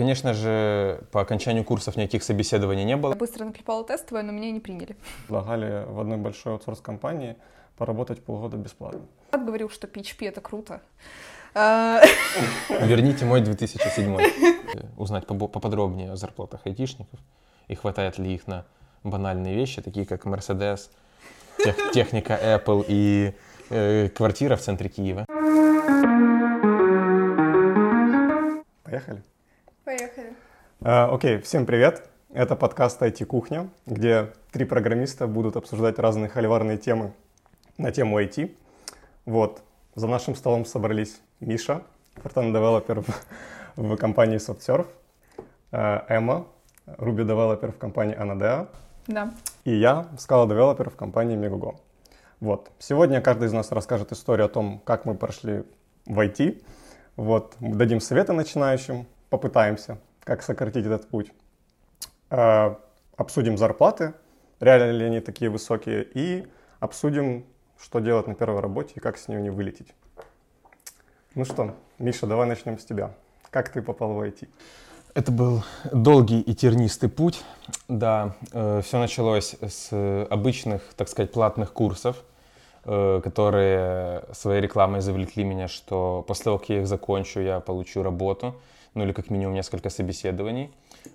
конечно же, по окончанию курсов никаких собеседований не было. Я быстро наклепала тестовое, но меня не приняли. Предлагали в одной большой аутсорс-компании поработать полгода бесплатно. Брат говорил, что PHP это круто. А, Верните мой 2007. Узнать поподробнее о зарплатах айтишников и хватает ли их на банальные вещи, такие как Mercedes, тех- техника Apple и э, квартира в центре Киева. Поехали? Поехали. А, окей, всем привет. Это подкаст IT Кухня, где три программиста будут обсуждать разные холиварные темы на тему IT. Вот, за нашим столом собрались Миша, frontend-developer в, в компании SoftServe, э, Эмма, Ruby-developer в компании Anadea, Да. и я, Scala-developer в компании Megogo. Вот. Сегодня каждый из нас расскажет историю о том, как мы прошли в IT. Вот. Мы Дадим советы начинающим, попытаемся, как сократить этот путь. Э, обсудим зарплаты, реально ли они такие высокие, и обсудим, что делать на первой работе и как с нее не вылететь. Ну что, Миша, давай начнем с тебя. Как ты попал в IT? Это был долгий и тернистый путь. Да, все началось с обычных, так сказать, платных курсов, э, которые своей рекламой завлекли меня, что после того, как я их закончу, я получу работу, ну или как минимум несколько собеседований.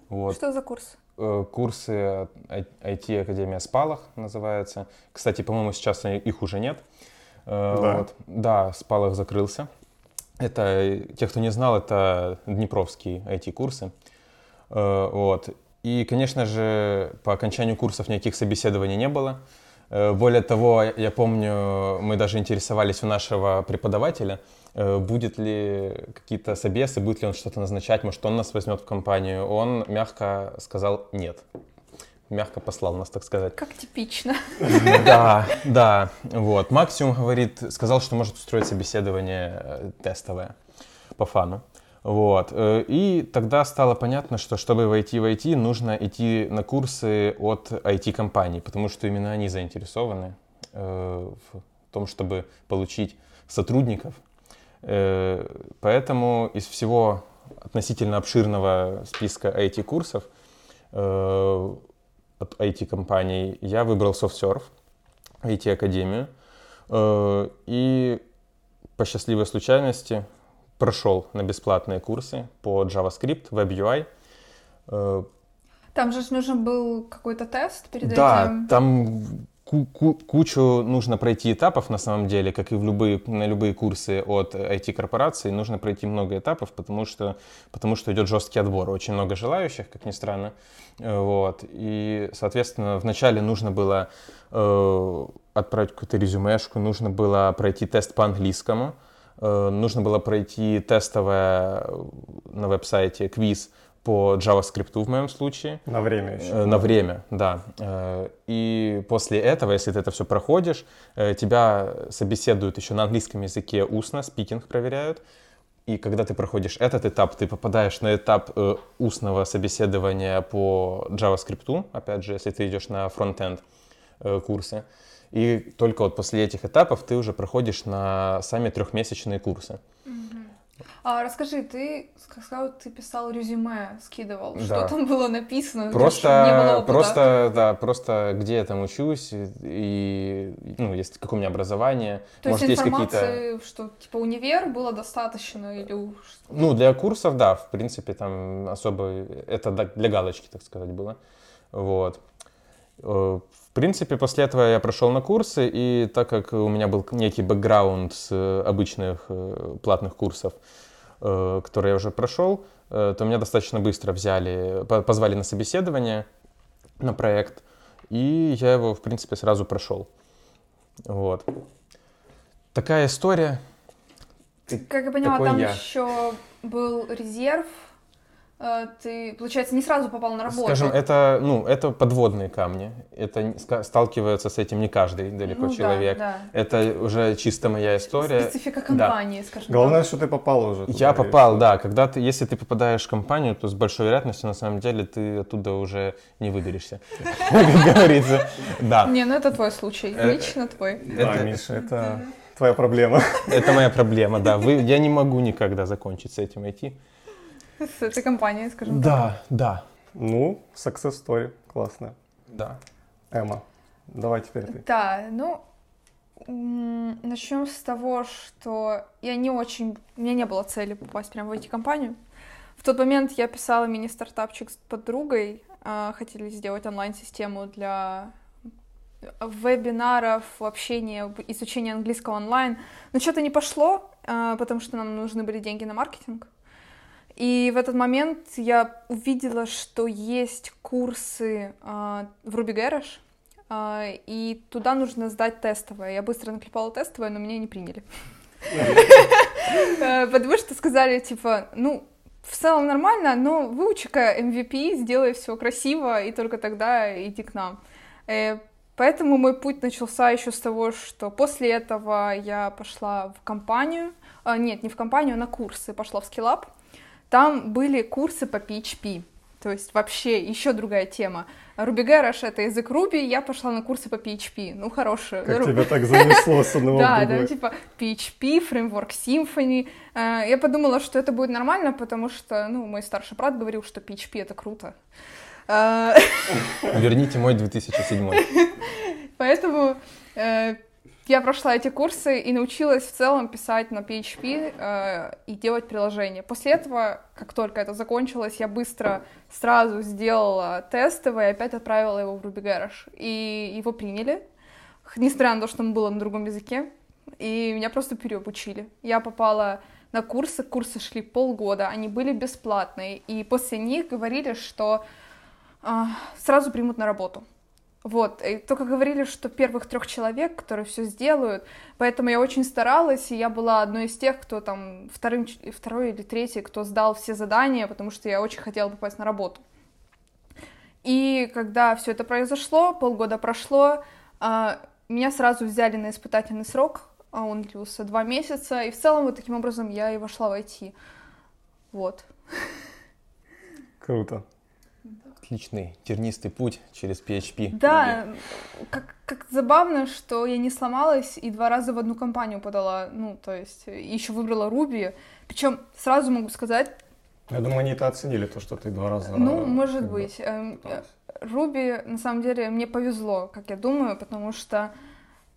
Вот. Что за курс? Э, Курсы ай- IT Академия Спалах называется. Кстати, по-моему, сейчас их уже нет. Э, Да. Вот. Да, Спалах закрылся. Это, э, те, кто не знал, это днепровские IT-курсы. Вот. И, конечно же, по окончанию курсов никаких собеседований не было. Более того, я помню, мы даже интересовались у нашего преподавателя, будет ли какие-то собесы, будет ли он что-то назначать, может, он нас возьмет в компанию. Он мягко сказал нет. Мягко послал нас, так сказать. Как типично. Да, да, вот. Максимум говорит, сказал, что может устроить собеседование э, тестовое по фану. Вот. э, И тогда стало понятно, что чтобы войти в IT, нужно идти на курсы от IT-компаний, потому что именно они заинтересованы э, в том, чтобы получить сотрудников. Э, Поэтому из всего относительно обширного списка IT-курсов э, от IT-компаний я выбрал SoftServe, IT-академию, э, и по счастливой случайности прошел на бесплатные курсы по JavaScript, WebUI. Там же нужен был какой-то тест перед Да, этим. там ку- ку- кучу нужно пройти этапов на самом деле, как и в любые, на любые курсы от IT-корпораций, нужно пройти много этапов, потому что, потому что идет жесткий отбор, очень много желающих, как ни странно. Вот. И, соответственно, вначале нужно было э, отправить какую-то резюмешку, нужно было пройти тест по английскому, э, нужно было пройти тестовое на веб-сайте квиз по JavaScript в моем случае. На время еще. Э, На время, да. Э, И после этого, если ты это все проходишь, э, тебя собеседуют еще на английском языке устно, спикинг проверяют. И когда ты проходишь этот этап, ты попадаешь на этап э, устного собеседования по JavaScript, опять же, если ты идешь на фронтенд э, курсы. И только вот после этих этапов ты уже проходишь на сами трехмесячные курсы. А расскажи, ты сказал, ты писал резюме, скидывал. Да. Что там было написано? Просто, просто, да, просто где я там учусь и, ну, есть какое у меня образование, То может есть есть информации, что типа универ было достаточно или ну для курсов, да, в принципе там особо это для галочки, так сказать, было, вот. В принципе, после этого я прошел на курсы, и так как у меня был некий бэкграунд с э, обычных э, платных курсов, э, которые я уже прошел, то меня достаточно быстро взяли, по- позвали на собеседование, на проект, и я его, в принципе, сразу прошел. Вот. Такая история. Как я поняла, там я. еще был резерв. Э, Ты, получается, не сразу попал на работу. Скажем, это, ну, это подводные камни. Это сталкивается с этим не каждый далеко Ну да, человек. да. Это уже чисто моя история. Специфика Да. компании, скажем Главное, так. что ты попал уже. Я туда, и попал, да. Когда ты, если ты попадаешь в компанию, то с большой вероятностью на самом деле ты оттуда уже не выберешься, как говорится. Да, Не, ну это твой случай, Э, лично твой. Да, Миша, это твоя проблема. это моя проблема, да. Вы, я не могу никогда закончить с этим идти. С этой компанией, скажем так. Да, да, Ну, success story, классная. да. Эмма, давай теперь ты. Да, ну, начнем с того, что я не очень, у меня не было цели попасть прямо в IT-компанию. В тот момент я писала мини-стартапчик с подругой, а, хотели сделать онлайн-систему для вебинаров, общения, об- изучения английского онлайн. Но что-то не пошло, а, потому что нам нужны были деньги на маркетинг. И в этот момент я увидела, что есть курсы а, в Ruby Garage, а, и туда нужно сдать тестовое. Я быстро наклепала тестовое, но меня не приняли. Э, Потому что сказали, типа, ну, в целом нормально, но выучи-ка MVP, сделай все красиво, и только тогда иди к нам. Э, Поэтому мой путь начался еще с того, что после этого я пошла в компанию, а, нет, не в компанию, а на курсы, пошла в Skillup. Там были курсы по PHP, то есть вообще еще другая тема. Ruby Garage — это язык Ruby, я пошла на курсы по PHP, ну, хорошие. Как тебя так занесло с одного Да, да, типа PHP, фреймворк Symfony. Э, Я подумала, что это будет нормально, потому что, ну, мой старший брат говорил, что PHP — это круто. Э, Верните мой 2007. Поэтому э, я прошла эти курсы и научилась в целом писать на PHP э, и делать приложения. После этого, как только это закончилось, я быстро сразу сделала тестовое и опять отправила его в Ruby Garage. И его приняли, несмотря на то, что он был на другом языке. И меня просто переобучили. Я попала на курсы, курсы шли полгода, они были бесплатные. И после них говорили, что а, сразу примут на работу. Вот, и только говорили, что первых трех человек, которые все сделают, поэтому я очень старалась, и я была одной из тех, кто там вторым, второй или третий, кто сдал все задания, потому что я очень хотела попасть на работу. И когда все это произошло, полгода прошло, а, меня сразу взяли на испытательный срок, а он длился два месяца, и в целом вот таким образом я и вошла в IT. Вот. Круто. Отличный тернистый путь через PHP. Да, как, как забавно, что я не сломалась и два раза в одну компанию подала, ну, то есть еще выбрала Руби. Причем сразу могу сказать, Я думаю, они это оценили, то, что ты два раза... ну, э, может быть, эм. Руби, на самом деле, мне повезло, как я думаю, потому что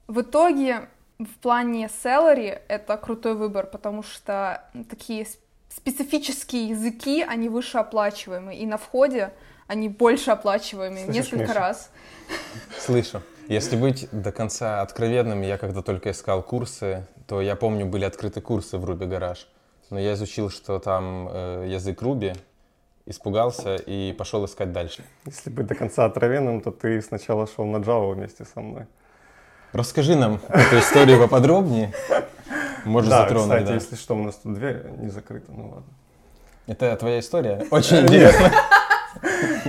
в итоге в плане salary это крутой выбор, потому что такие специфические языки, они выше оплачиваемы, и на входе они больше оплачиваемые Слышишь, несколько Миша? раз. Слышу. Если быть до конца откровенным, я когда только искал курсы, то я помню, были открыты курсы в Ruby Garage. Но я изучил, что там э, язык Ruby, испугался и пошел искать дальше. Если быть до конца откровенным, то ты сначала шел на Java вместе со мной. Расскажи нам эту историю поподробнее. Можешь да, затронуть, кстати, да. если что, у нас тут дверь не закрыта, ну ладно. Это твоя история? Очень интересно.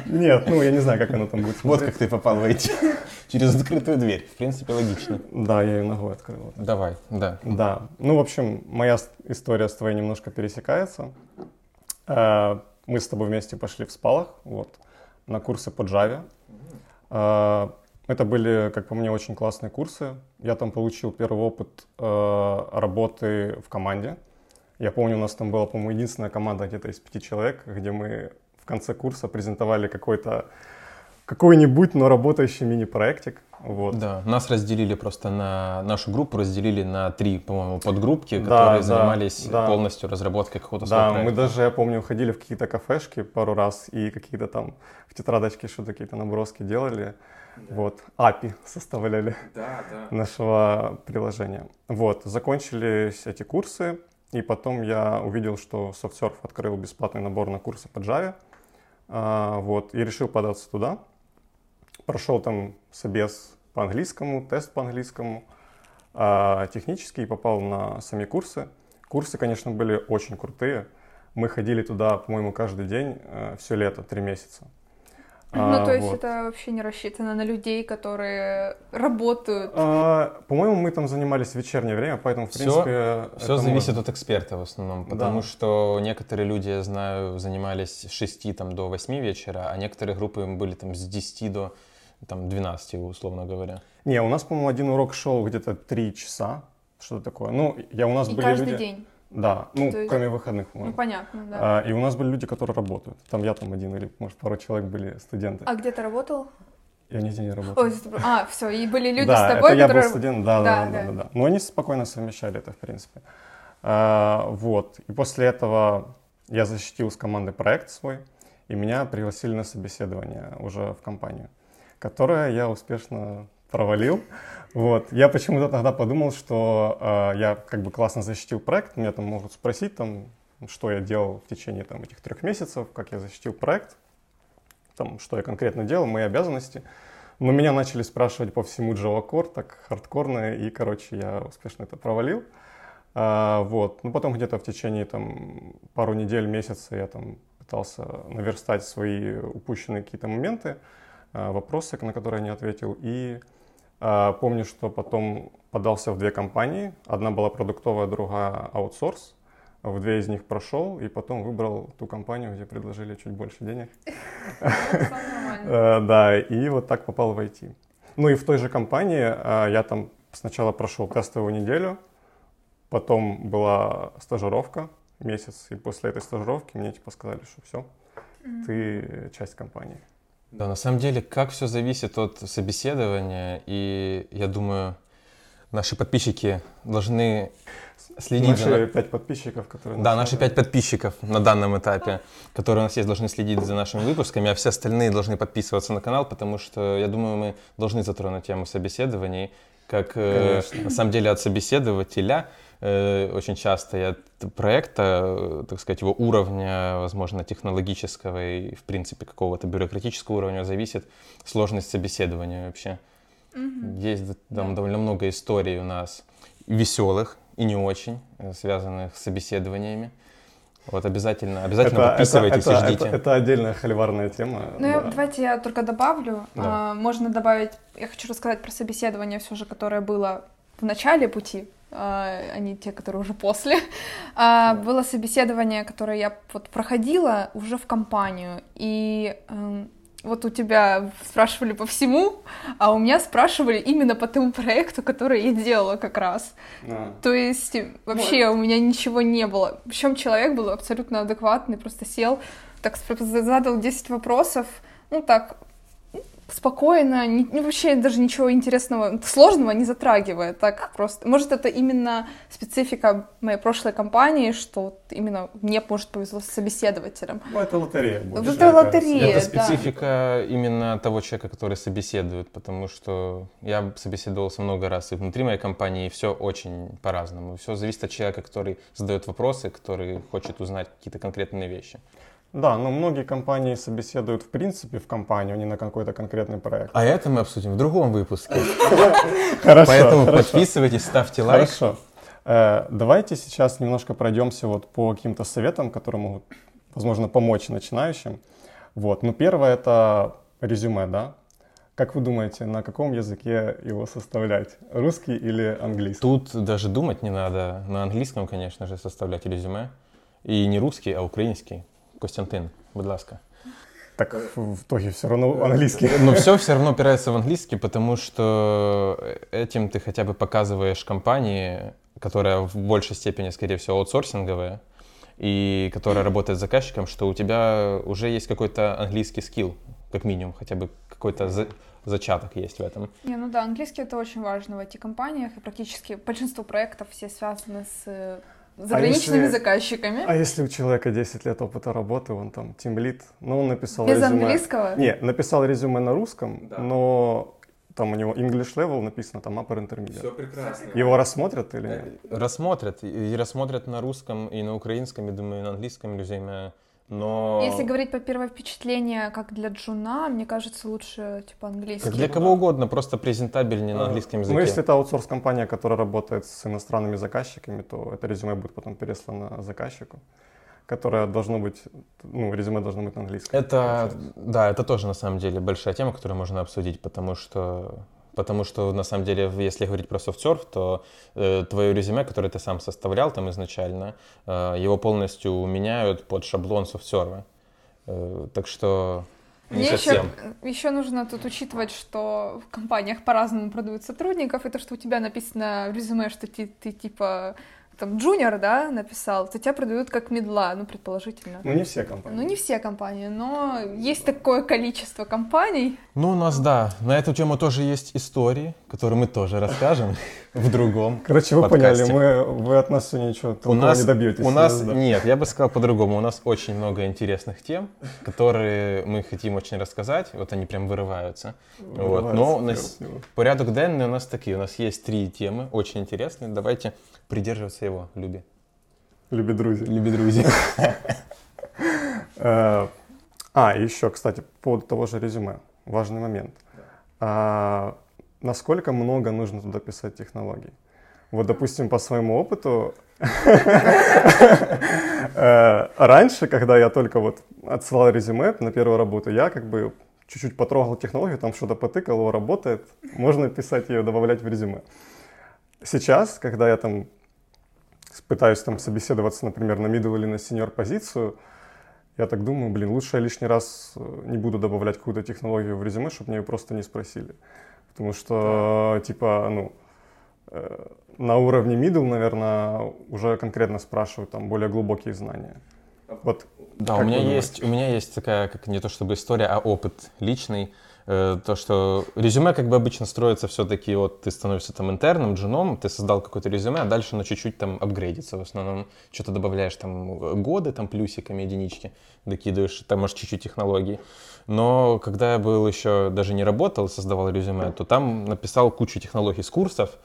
Нет, ну я не знаю, как оно там будет Вот смотреться. как ты попал в IT. Через открытую дверь. В принципе, логично. Да, я ее ногой открыл. Давай, да. Да, ну, в общем, моя история с твоей немножко пересекается. Э, Мы с тобой вместе пошли в спалах, вот, на курсы по Java. Э, Это были, как по мне, очень классные курсы. Я там получил первый опыт э, работы в команде. Я помню, у нас там была, по-моему, единственная команда где-то из пяти человек, где мы конце курса презентовали какой-то какой-нибудь, но работающий мини-проектик. Вот. Да, нас разделили просто на нашу группу, разделили на три, по-моему, подгруппки, Да, которые да, занимались да. полностью разработкой какого-то Да, своего мы даже, я помню, ходили в какие-то кафешки пару раз и какие-то там в тетрадочке что-то какие-то наброски делали. Вот, API составляли Да, да. нашего приложения. Вот, закончились эти курсы, и потом я увидел, что SoftSurf открыл бесплатный набор на курсы по Java. А, вот, и решил податься туда. Прошел там собес по английскому, тест по английскому, а, технический, попал на сами курсы. Курсы, конечно, были очень крутые. Мы ходили туда, по-моему, каждый день все лето, три месяца. Ну, А, то есть вот. это вообще не рассчитано на людей, которые работают. А, по-моему, мы там занимались в вечернее время, поэтому, в Всё- принципе... Все зависит можно. от эксперта в основном, Да. потому что некоторые люди, я знаю, занимались с 6 там, до 8 вечера, а некоторые группы были там с 10 до там, 12, условно говоря. Не, у нас, по-моему, один урок шел где-то три часа, что-то такое. Ну, я, у нас И были каждый люди... день. Да, ну, То есть- кроме выходных, Ну, по-моему. понятно, да. А, и у нас были люди, которые работают. Там я там один или, может, пару человек были студенты. А где ты работал? Я нигде не работал. Ой, а, все, и были люди да, с тобой, это я был которые... студент, да, да, Да, да, да, да. да, да. Но они спокойно совмещали это, в принципе. А, вот. И после этого я защитил с командой проект свой, и меня пригласили на собеседование уже в компанию, которое я успешно провалил. Вот. Я почему-то тогда подумал, что а, я как бы классно защитил проект, меня там могут спросить, там, что я делал в течение там, этих трех месяцев, как я защитил проект, там, что я конкретно делал, мои обязанности. Но меня начали спрашивать по всему Java Core, так хардкорно, и, короче, я успешно это провалил. А, вот. Ну, потом где-то в течение там пару недель, месяца я там пытался наверстать свои упущенные какие-то моменты, а, вопросы, на которые я не ответил. И помню, что потом подался в две компании. Одна была продуктовая, другая аутсорс. В две из них прошел, и потом выбрал ту компанию, где предложили чуть больше денег. Э, Да, и вот так попал в IT. Ну и в той же компании э, я там сначала прошел тестовую неделю, потом была стажировка месяц, и после этой стажировки мне типа сказали, что все, ты часть компании. Да, на самом деле, как все зависит от собеседования, и я думаю, наши подписчики должны следить за... Наши пять подписчиков, которые... Да, наши пять подписчиков на данном этапе, которые у нас есть, должны следить за нашими выпусками, а все остальные должны подписываться на канал, потому что, я думаю, мы должны затронуть тему собеседований, как э, Конечно. на самом деле от собеседователя очень часто от проекта, э, так сказать, его уровня, возможно, технологического и, в принципе, какого-то бюрократического уровня зависит сложность собеседования вообще. Есть д- там Да. довольно много историй у нас веселых и не очень, э, связанных с собеседованиями. Вот обязательно, обязательно Это- подписывайтесь это, и ждите. Это, это отдельная холиварная тема. Ну, я- да. давайте я только добавлю. Да. А, можно добавить, я хочу рассказать про собеседование все же, которое было в начале пути, а а не те, которые уже после. А, Было собеседование, которое я вот проходила уже в компанию, и эм, вот у тебя спрашивали по всему, а у меня спрашивали именно по тому проекту, который я делала как раз. Да. То есть вообще у меня ничего не было. Причем человек был абсолютно адекватный, просто сел, так задал 10 вопросов, ну так, спокойно, не, не вообще даже ничего интересного, сложного не затрагивая, так просто. Может, это именно специфика моей прошлой компании, что вот именно мне, может, повезло с собеседователем. Ну, это лотерея. Больше, это мне лотерея. Это да. специфика именно того человека, который собеседует, потому что я собеседовался много раз и внутри моей компании, и все очень по-разному. Все зависит от человека, который задает вопросы, который хочет узнать какие-то конкретные вещи. Да, но многие компании собеседуют в принципе в компанию, а не на какой-то конкретный проект. А это мы обсудим в другом выпуске. Хорошо, Поэтому подписывайтесь, ставьте лайк. Хорошо. Э, Давайте сейчас немножко пройдемся вот по каким-то советам, которые могут, возможно, помочь начинающим. Вот. Ну, первое это резюме, да? Как вы думаете, на каком языке его составлять? Русский или английский? Тут даже думать не надо. На английском, конечно же, составлять резюме. И не русский, а український. Костянтин, будь ласка. Так в итоге все равно английский. Но все все равно опирается в английский, потому что этим ты хотя бы показываешь компании, которая в большей степени, скорее всего, аутсорсинговая, и которая работает с заказчиком, что у тебя уже есть какой-то английский скилл, как минимум, хотя бы какой-то за- зачаток есть в этом. Не, ну да, английский это очень важно в IT-компаниях, и практически большинство проектов все связаны с э, заграничными если- заказчиками. А если у человека 10 лет опыта работы, он там тимлит, но он написал Без резюме... английского? Не, написал резюме на русском, Да. но там у него English level написано, там upper intermediate. прекрасно. Его рассмотрят или нет? Рассмотрят, и рассмотрят на русском, и на украинском, и, думаю, и на английском резюме, но... Если говорить по первое впечатление, как для джуна, мне кажется, лучше типа английский. Как для кого угодно, просто презентабельнее на английском языке. Ну, если это аутсорс-компания, которая работает с иностранными заказчиками, то это резюме будет потом переслано заказчику, которое должно быть, ну, резюме должно быть на английском. Это, да, это тоже на самом деле большая тема, которую можно обсудить, потому что, потому что на самом деле, если говорить про софтсерф, то э, твое резюме, которое ты сам составлял там изначально, э, его полностью меняют под шаблон софтсерва. Э, так что не Мне еще, еще нужно тут учитывать, что в компаниях по-разному продают сотрудников, и то, что у тебя написано в резюме, что ты, ты типа там джуниор, да, написал, то тебя продают как медла, ну, предположительно. Ну, не все компании. Ну, не все компании, но есть такое количество компаний. Ну, у нас, да, на эту тему тоже есть истории, которые мы тоже расскажем в другом Короче, вы подкасте. поняли, мы, вы от нас сегодня ничего У толкового нас, не добьетесь. у нас да. нет, я бы сказал по-другому. У нас очень много интересных тем, которые мы хотим очень рассказать. Вот они прям вырываются. Вот. Но у нас порядок денный у нас такие. У нас есть три темы, очень интересные. Давайте придерживаться его, Люби. Люби друзья. Люби друзья. Э, А, еще, кстати, по поводу того же резюме. Важный момент. А, насколько много нужно туда писать технологий? Вот, допустим, по своему опыту, э, раньше, когда я только вот отсылал резюме на первую работу, я как бы чуть-чуть потрогал технологию, там что-то потыкал, работает, можно писать ее, добавлять в резюме. Сейчас, когда я там пытаюсь там собеседоваться, например, на middle или на senior позицию, я так думаю, блин, лучше я лишний раз э, не буду добавлять какую-то технологию в резюме, чтобы мне ее просто не спросили. Потому что, типа, ну, э, на уровне middle, наверное, уже конкретно спрашивают там более глубокие знания. Вот Да, у меня думаете? есть, у меня есть такая, как не то чтобы история, а опыт личный. Э, То, что резюме как бы обычно строится все-таки, вот ты становишься там интерном, джуном, ты создал какое-то резюме, а дальше оно чуть-чуть там апгрейдится. В основном что-то добавляешь там годы, там плюсиками, единички докидываешь, там может чуть-чуть технологий. Но когда я был еще, даже не работал, создавал резюме, то там написал кучу технологий с курсов,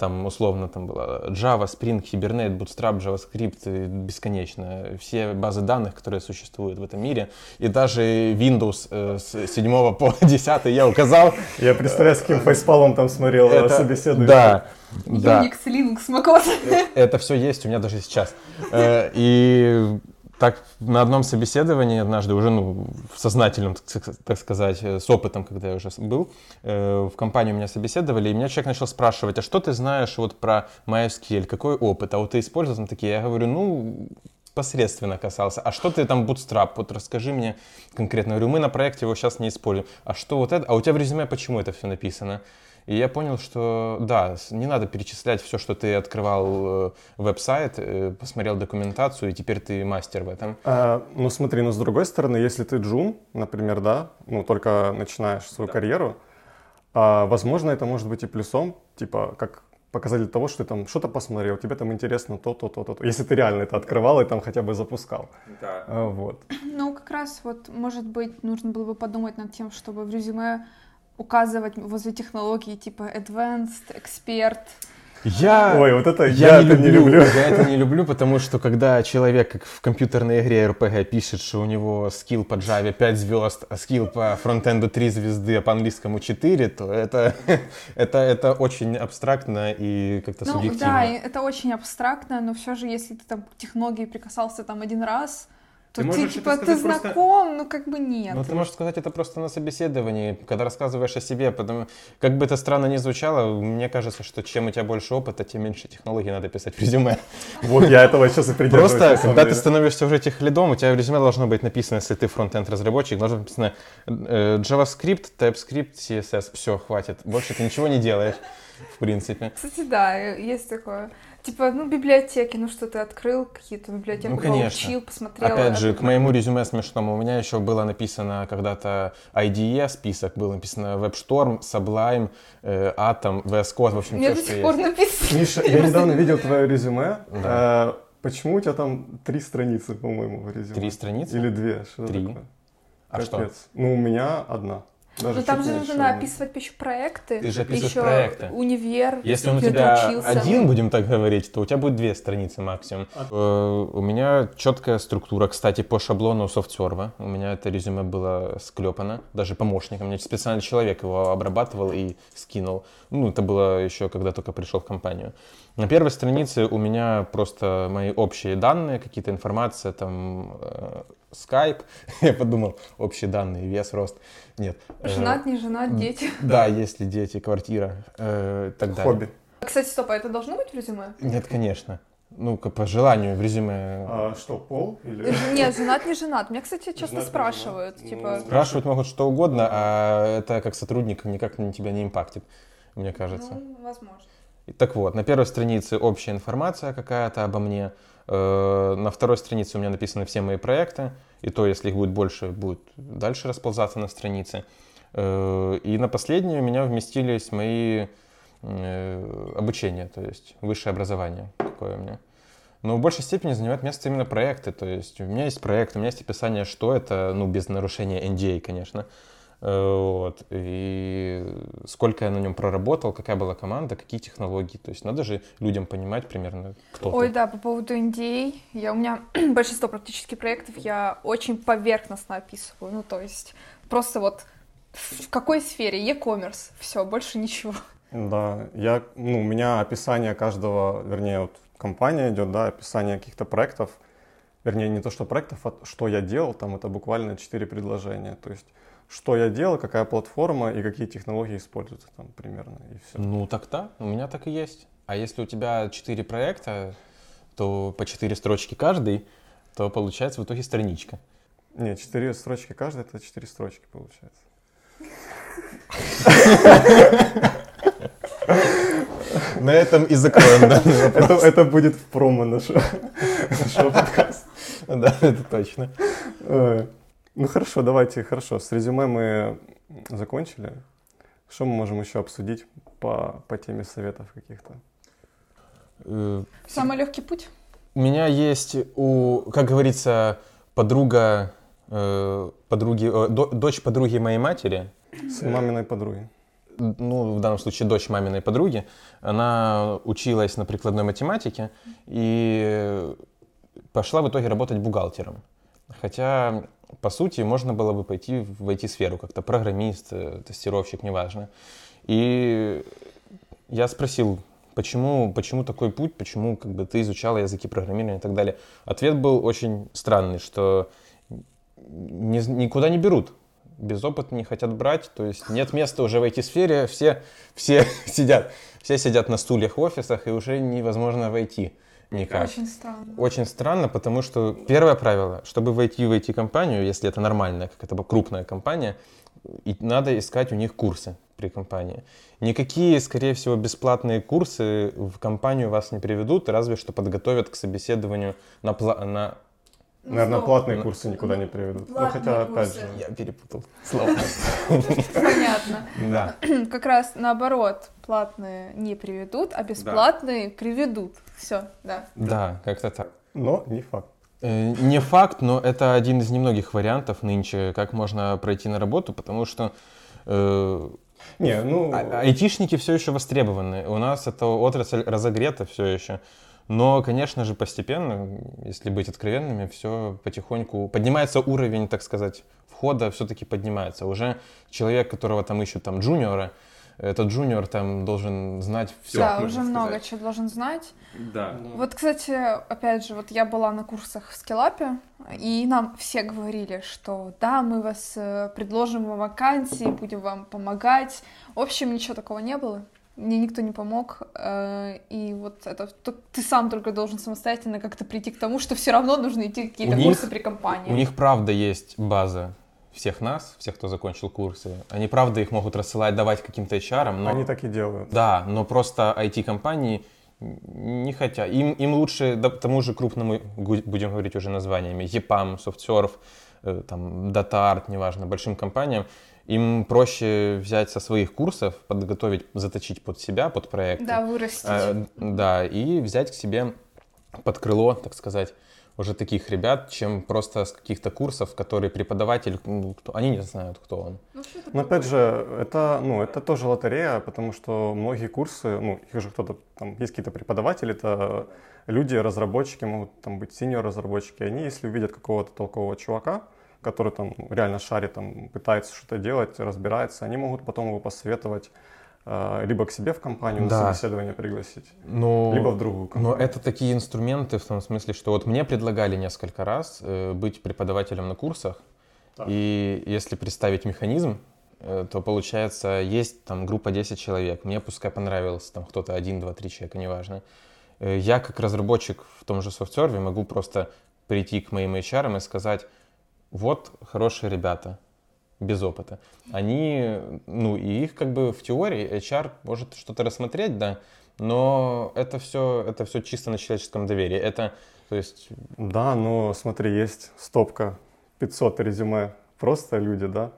там условно там было Java, Spring, Hibernate, Bootstrap, JavaScript, бесконечно. Все базы данных, которые существуют в этом мире. И даже Windows э, с 7 по 10 я указал. я представляю, с каким фейспалом там смотрел э, собеседующий. Да, да. Unix, Linux, macOS. Это все есть у меня даже сейчас. Э, И так на одном собеседовании однажды уже, ну, в сознательном, так сказать, э, с опытом, когда я уже был, э, в компании меня собеседовали, и меня человек начал спрашивать, а что ты знаешь вот про MySQL, какой опыт, а вот ты использовал там такие? Я говорю, ну, посредственно касался. А что ты там Bootstrap? Вот расскажи мне конкретно. Я говорю, мы на проекте его сейчас не используем. А что вот это? А у тебя в резюме почему это все написано? И я понял, что да, не надо перечислять все, что ты открывал э, веб-сайт, э, посмотрел документацию, и теперь ты мастер в этом. А, ну смотри, но с другой стороны, если ты джун, например, да, ну только начинаешь свою карьеру, а, возможно, это может быть и плюсом, типа как показатель того, что ты там что-то посмотрел, тебе там интересно то, то, то, то, то. Если ты реально это открывал и там хотя бы запускал. А, вот. Ну, как раз вот, может быть, нужно было бы подумать над тем, чтобы в резюме указывать возле технологии типа advanced, expert. Я... Ой, вот это Я, я, не, это люблю, не люблю. я это не люблю, потому что когда человек, как в компьютерной игре RPG, пишет, что у него скилл по Java 5 звезд, а скилл по фронтенду 3 звезды, а по английскому 4, то это, это, это очень абстрактно и как-то Ну, субъективно. да, это очень абстрактно, но все же, если ты там к технологии прикасался там один раз, то Ты ты, можешь типа, это ты сказать просто- знаком, ну как бы нет. Ну, ты можешь сказать это просто на собеседовании, когда рассказываешь о себе, потому как бы это странно ни звучало, мне кажется, что чем у тебя больше опыта, тем меньше технологий надо писать в резюме. Вот я этого сейчас и придерживаюсь. Просто, когда ты становишься уже тех лидом, у тебя в резюме должно быть написано, если ты фронтенд разработчик, должно быть написано э, JavaScript, TypeScript, CSS, все, хватит, больше ты ничего не делаешь, в принципе. Кстати, да, есть такое. Типа, ну, библиотеки, ну что ты открыл, какие-то библиотеки Ну, конечно. получил, посмотрел. Опять же, к моему резюме смешному, у меня еще было написано когда-то IDE список, был написано WebStorm, Sublime, э, Atom, VS Code, в общем, меня все, до что сих пор есть. написано. Миша, я недавно видел твое резюме. Да. Э, Почему у тебя там три страницы, по-моему, в резюме? Три страницы? Или две? Что Три. такое? А что? Капец. Ну, у меня одна. Даже Ну, там же нужно описывать еще проекты. Ты же описываешь еще проекты. универ. Если он у тебя учился. один, будем так говорить, то у тебя будет две страницы максимум. Э, У меня четкая структура, кстати, по шаблону софтсерва. У меня это резюме было склепано, даже помощником. У меня специальный человек его обрабатывал и скинул. Ну, это было еще, когда только пришел в компанию. На первой странице у меня просто мои общие данные, какие-то информация, там, э, Skype. Я подумал, общие данные, вес, рост. Нет. Э, Женат, не женат, дети. Да, есть ли дети, квартира, э, так далее. Хобби. Кстати, стоп, а это должно быть в резюме? Нет, конечно. Ну, как по желанию в резюме. А что, пол? Или... Нет, женат, не женат. Меня, кстати, часто Женат, спрашивают, женат. типа... Ну, Спрашивать могут что угодно, а это как сотрудник никак на тебя не импактит, мне кажется. Ну, возможно. Так вот, на первой странице общая информация какая-то обо мне, э, на второй странице у меня написаны все мои проекты, и то, если их будет больше, будет дальше расползаться на странице. Э, и на последней у меня вместились мои э, обучения, то есть высшее образование какое у меня. Но в большей степени занимает место именно проекты. То есть у меня есть проект, у меня есть описание, что это, ну, без нарушения NDA, конечно. Вот. И сколько я на нем проработал, какая была команда, какие технологии. То есть надо же людям понимать примерно, кто Ой, да, по поводу NDA, я, у меня большинство практически проектов я очень поверхностно описываю. Ну, то есть просто вот в какой сфере? E-commerce. Все, больше ничего. Да, я, ну, у меня описание каждого, вернее, вот компания идет, да, описание каких-то проектов, вернее, не то, что проектов, а что я делал, там это буквально четыре предложения. То есть что я делал, какая платформа и какие технологии используются там примерно, и все. Ну так да, у меня так и есть. А если у тебя четыре проекта, то по четыре строчки каждый, то получается в итоге страничка. Не, четыре строчки каждый, это четыре строчки получается. На этом и закроем данный Это, это будет в промо нашего, нашего подкаста. Да, это точно. Ну хорошо, давайте, хорошо. С резюме мы закончили. Что мы можем еще обсудить по, по теме советов каких-то? Э, Самый легкий путь? У меня есть, у, как говорится, подруга, э, подруги, э, до- дочь подруги моей матери, С маминой подруги. ну, в данном случае дочь маминой подруги, она училась на прикладной математике и пошла в итоге работать бухгалтером. Хотя, по сути, можно было бы пойти в IT-сферу, как-то программист, э, тестировщик, неважно. И я спросил, почему, почему такой путь, почему как бы, ты изучала языки программирования и так далее. Ответ был очень странный, что ни- никуда не берут без опыта не хотят брать, то есть нет места уже в IT-сфере, все, все сидят, все сидят на стульях в офисах, и уже невозможно войти никак. Очень странно. Очень странно, потому что первое правило, чтобы войти в IT-компанию, если это нормальная, какая-то крупная компания, и надо искать у них курсы при компании. Никакие, скорее всего, бесплатные курсы в компанию вас не приведут, разве что подготовят к собеседованию на, на... Наверное, платные Ну, курсы никуда не приведут. Ну, платные хотя, опять курсы. же, Я перепутал слова. Понятно. Да. Как раз наоборот, платные не приведут, а бесплатные приведут. Все, да. Да, как-то так. но не факт. Э, Не факт, но это один из немногих вариантов нынче, как можно пройти на работу, потому что э, Не, ну, а- айтишники все еще востребованы. У нас эта отрасль разогрета все еще. Но, конечно же, постепенно, если быть откровенными, все потихоньку поднимается уровень, так сказать, входа, все-таки поднимается. Уже человек, которого там ищут там джуниора, этот джуниор там должен знать все. да, уже много чего должен знать. Да. Вот, кстати, опять же, вот я была на курсах в Скиллапе, и нам все говорили, что да, мы вас э, предложим вам вакансии, будем вам помогать. В общем, ничего такого не было. Мне никто не помог. э, И вот это ты сам только должен самостоятельно как-то прийти к тому, что все равно нужно идти какие-то У них- курсы при компании. У них правда есть база всех нас, всех, кто закончил курсы. Они правда их могут рассылать, давать каким-то HR, но... они так и делают. Да, но просто IT-компании не хотят. Им, им лучше да, тому же крупному, будем говорить уже названиями, EPAM, SoftServe, э, там, DataArt, неважно, большим компаниям, им проще взять со своих курсов, подготовить, заточить под себя, под проект. Да, вырастить. Э, да, и взять к себе под крыло, так сказать, уже таких ребят, чем просто с каких-то курсов, которые преподаватель, ну, кто- они не знают, кто он. Но опять же, это, ну, это тоже лотерея, потому что многие курсы, ну, их же кто-то, там, есть какие-то преподаватели, это люди, разработчики, могут там быть синьор-разработчики, они, если увидят какого-то толкового чувака, который там реально шарит, там, пытается что-то делать, разбирается, они могут потом его посоветовать э, либо к себе в компанию на Да. собеседование пригласить, Но... либо в другую Но компанию. это такие инструменты в том смысле, что вот мне предлагали несколько раз э, быть преподавателем на курсах, Так. и если представить механизм, э, то получается есть там группа 10 человек, мне пускай понравился там кто-то один, два, три человека, неважно. Я как разработчик в том же софтсерве могу просто прийти к моим HR и сказать, вот хорошие ребята, без опыта. Они, ну и их как бы в теории HR может что-то рассмотреть, да, но это все, это все чисто на человеческом доверии. Это, то есть... Да, но смотри, есть стопка 500 резюме, просто люди, да?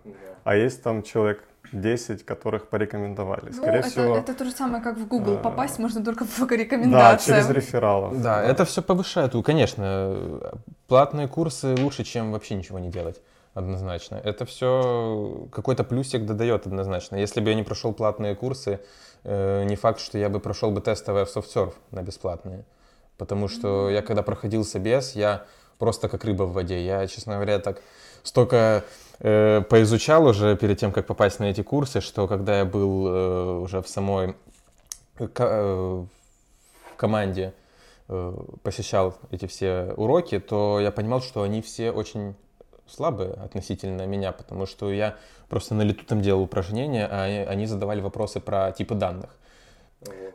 А есть там человек 10, которых порекомендовали. Ну, Скорее это, всего... это то же самое, как в Google. э, Попасть можно только по Да, рекомендациям. через рефералов. Да, это все повышает. Ну, Конечно, платные курсы лучше, чем вообще ничего не делать. Однозначно. Это все какой-то плюсик додает однозначно. Если бы я не прошел платные курсы, э, не факт, что я бы прошел бы тестовое в SoftServe на бесплатные. Потому что я когда проходил собес, я просто как рыба в воде. Я, честно говоря, так столько э, поизучал уже перед тем, как попасть на эти курсы, что когда я был э, уже в самой э, команде, посещал эти все уроки, то я понимал, что они все очень слабые относительно меня, потому что я просто на лету там делал упражнения, а они задавали вопросы про типы данных.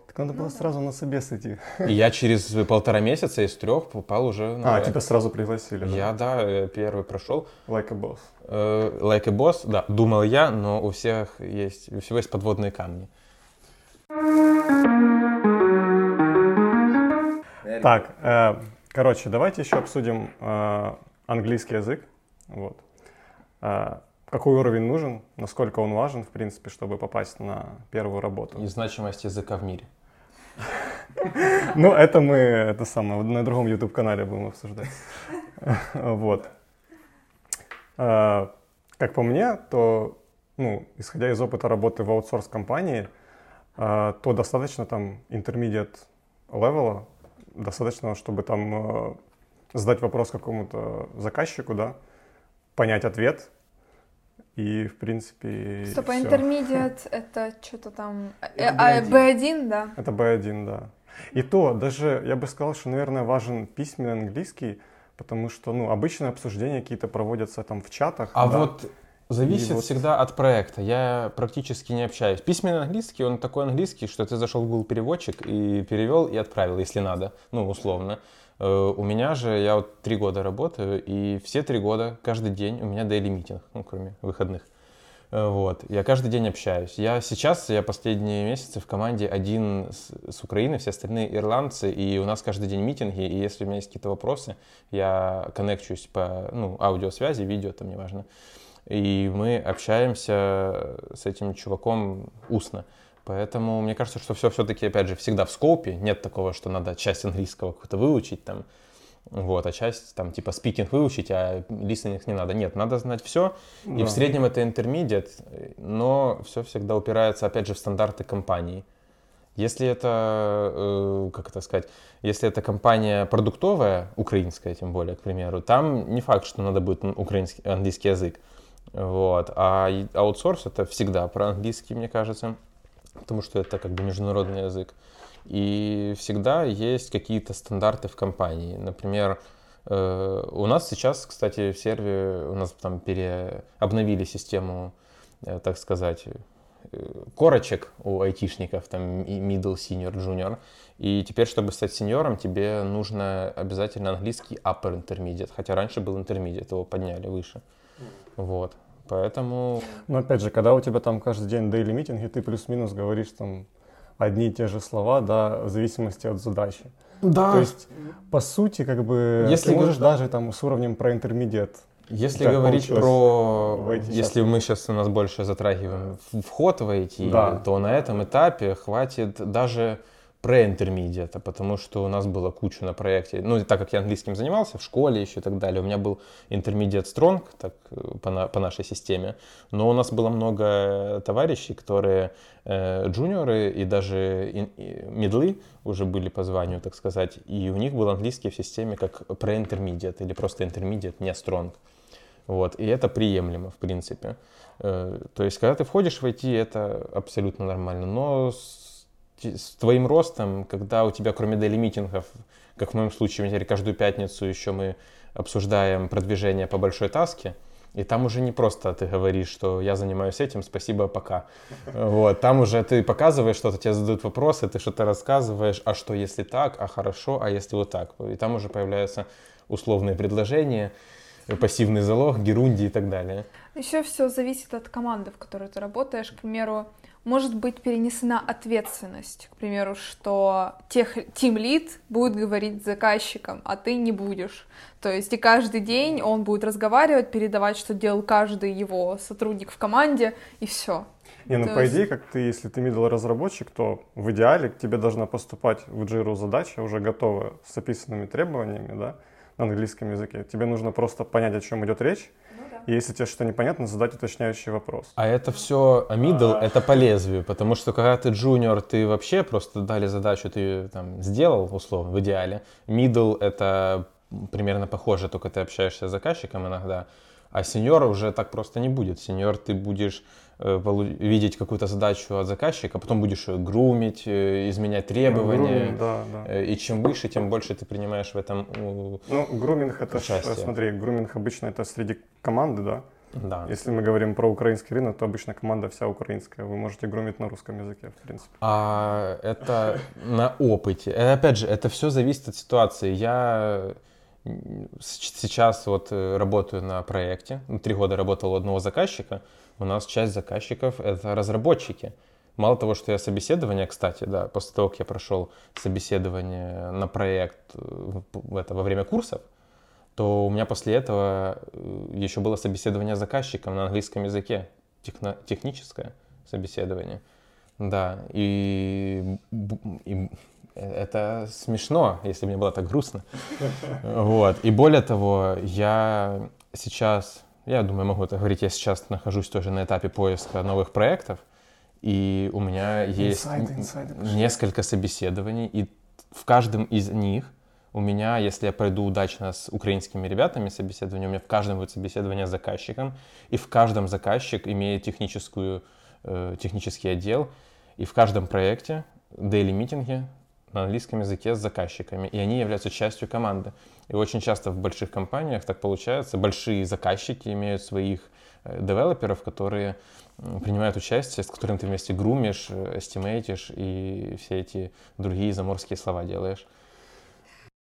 Так надо было сразу на собес идти. И я через полтора месяца из трех попал уже на... А, тебя сразу пригласили, да? Я, да, э, первый прошел. Like a boss. Э, Like a boss, да, думал я, но у всех есть, у всего есть подводные камни. Так, э, короче, давайте еще обсудим э, английский язык. Вот. Э, какой уровень нужен, насколько он важен, в принципе, чтобы попасть на первую работу. И значимость языка в мире. Ну, это мы, это самое, на другом YouTube-канале будем обсуждать. Вот. Э, Как по мне, то, ну, исходя из опыта работы в аутсорс-компании, э, то достаточно там intermediate левела, достаточно, чтобы там э, задать вопрос какому-то заказчику, да, понять ответ, и, в принципе, Стоп, а intermediate это что-то там... Э, а, B1. B1, да. Это B1, да. И то, даже я бы сказал, что, наверное, важен письменный английский, потому что, ну, обычные обсуждения какие-то проводятся там в чатах. А да. вот зависит И вот- всегда от проекта. Я практически не общаюсь. Письменный английский, он такой английский, что ты зашел в Google переводчик и перевел и отправил, если надо, ну, условно. Э, У меня же, я вот три года работаю, и все три года, каждый день у меня daily митинг, ну, кроме выходных. Э, Вот, я каждый день общаюсь. Я сейчас, я последние месяцы в команде один с, с Украины, все остальные ирландцы, и у нас каждый день митинги, и если у меня есть какие-то вопросы, я коннекчусь по, ну, аудиосвязи, видео, там, неважно. И мы общаемся с этим чуваком устно. Поэтому мне кажется, что все все-таки, опять же, всегда в скопе. Нет такого, что надо часть английского какую-то выучить там, вот, а часть там типа спикинг выучить, а листинг не надо. Нет, надо знать все. И Да. в среднем это интермедиат, но все всегда упирается, опять же, в стандарты компании. Если это, э, как это сказать, если это компания продуктовая, украинская тем более, к примеру, там не факт, что надо будет украинский, английский язык. Вот. А и- аутсорс это всегда про английский, мне кажется, потому что это как бы международный язык. И всегда есть какие-то стандарты в компании. Например, э, у нас сейчас, кстати, в сервере у нас там пере... обновили систему, э, так сказать, э, корочек у айтишников, там и middle, senior, junior. И теперь, чтобы стать сеньором, тебе нужно обязательно английский upper intermediate, хотя раньше был intermediate, его подняли выше. Вот. Поэтому Но опять же, когда у тебя там каждый день daily митинги, ты плюс-минус говоришь там одни и те же слова, да, в зависимости от задачи. да. То есть, по сути, как бы, Если ты можешь даже там с уровнем про интермедиат Если Как говорить про, если мы сейчас у нас больше затрагиваем вход в IT, Да. то на этом этапе хватит даже преинтермедиата, потому что у нас было куча на проекте. Ну, так как я английским занимался в школе еще и так далее, у меня был intermediate strong, так по, на- по нашей системе, но у нас было много товарищей, которые э, джуниоры и даже медлы уже были по званию, так сказать, и у них был английский в системе как pre-intermediate или просто intermediate, не strong. Вот, и это приемлемо, в принципе. Э, То есть, когда ты входишь в IT, это абсолютно нормально. Но с, с твоим ростом, когда у тебя, кроме daily митингов, как в моем случае, теперь каждую пятницу еще мы обсуждаем продвижение по большой таске, и там уже не просто ты говоришь, что я занимаюсь этим, спасибо, пока. Вот, там уже ты показываешь что-то, тебе задают вопросы, ты что-то рассказываешь, а что если так, а хорошо, а если вот так. И там уже появляются условные предложения, пассивный залог, герунди и так далее. Еще все зависит от команды, в которой ты работаешь. К примеру, может быть перенесена ответственность, к примеру, что тех team lead будет говорить с заказчиком, а ты не будешь. То есть и каждый день он будет разговаривать, передавать, что делал каждый его сотрудник в команде, и все. Не, ну То по есть- идее, как ты, если ты middle разработчик, то в идеале к тебе должна поступать в Jira задача уже готовая с описанными требованиями, да, на английском языке. Тебе нужно просто понять, о чем идет речь, и если тебе что-то непонятно, задать уточняющий вопрос. А это все, а middle это по лезвию, потому что когда ты джуниор, ты вообще просто дали задачу, ты там сделал, условно, в идеале. Middle это примерно похоже, только ты общаешься с заказчиком иногда. А сеньор уже так просто не будет. Сеньор ты будешь э, видеть какую-то задачу от заказчика, потом будешь её грумить, э, изменять требования. Груминг, да, да. Э, И чем выше, тем больше ты принимаешь в этом. Ну, груминг это, ж, смотри, груминг обычно это среди команды, да. Да. Если мы говорим про украинский рынок, то обычно команда вся украинская. Вы можете грумить на русском языке, в принципе. А это на опыте. Опять же, это все зависит от ситуации. Я сейчас вот э, работаю на проекте. Ну, Три года работал у одного заказчика. У нас часть заказчиков — это разработчики. Мало того, что я собеседование, кстати, да, после того, как я прошел собеседование на проект э, это, во время курсов, то у меня после этого э, еще было собеседование с заказчиком на английском языке, техно- техническое собеседование. Да, и, и это смешно, если мне было так грустно. Вот. И более того, я сейчас, я думаю, могу это говорить, я сейчас нахожусь тоже на этапе поиска новых проектов, и у меня есть Инсайды, инсайды несколько собеседований, и в каждом из них у меня, если я пройду удачно с украинскими ребятами собеседование, у меня в каждом будет собеседование с заказчиком, и в каждом заказчик имеет техническую, э, технический отдел, и в каждом проекте daily митинги на английском языке с заказчиками, и они являются частью команды. И очень часто в больших компаниях так получается, большие заказчики имеют своих э, девелоперов, которые принимают участие, с которыми ты вместе грумишь, э, эстимейтишь и все эти другие заморские слова делаешь.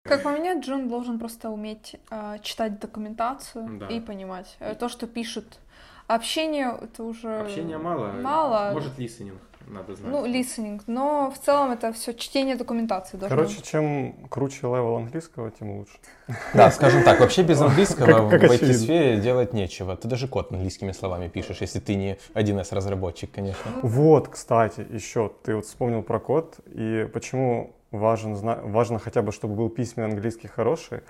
Как по мне, Джун должен просто уметь э, читать документацию Да. и понимать э, то, что пишут. Общение это уже мало. Мало. listening надо знать. ну listening, но в целом это все чтение документации должно. Короче, чем круче level английского, тем лучше. Да, скажем так, вообще без английского в очевидно. IT-сфере делать нечего. Ты даже код английскими словами пишешь, если ты не 1С-разработчик, конечно. Вот, кстати, еще ты вот вспомнил про код, и почему важен, важно хотя бы, чтобы был письменный английский хороший,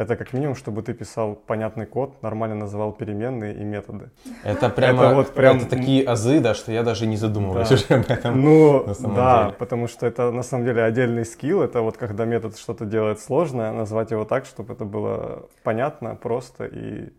это как минимум, чтобы ты писал понятный код, нормально называл переменные и методы. Это прямо, Это вот прям- это такие азы, да, что я даже не задумываюсь Да. уже об этом. Ну, на самом да, деле. потому что это на самом деле отдельный скилл, это вот когда метод что-то делает сложное, назвать его так, чтобы это было понятно, просто и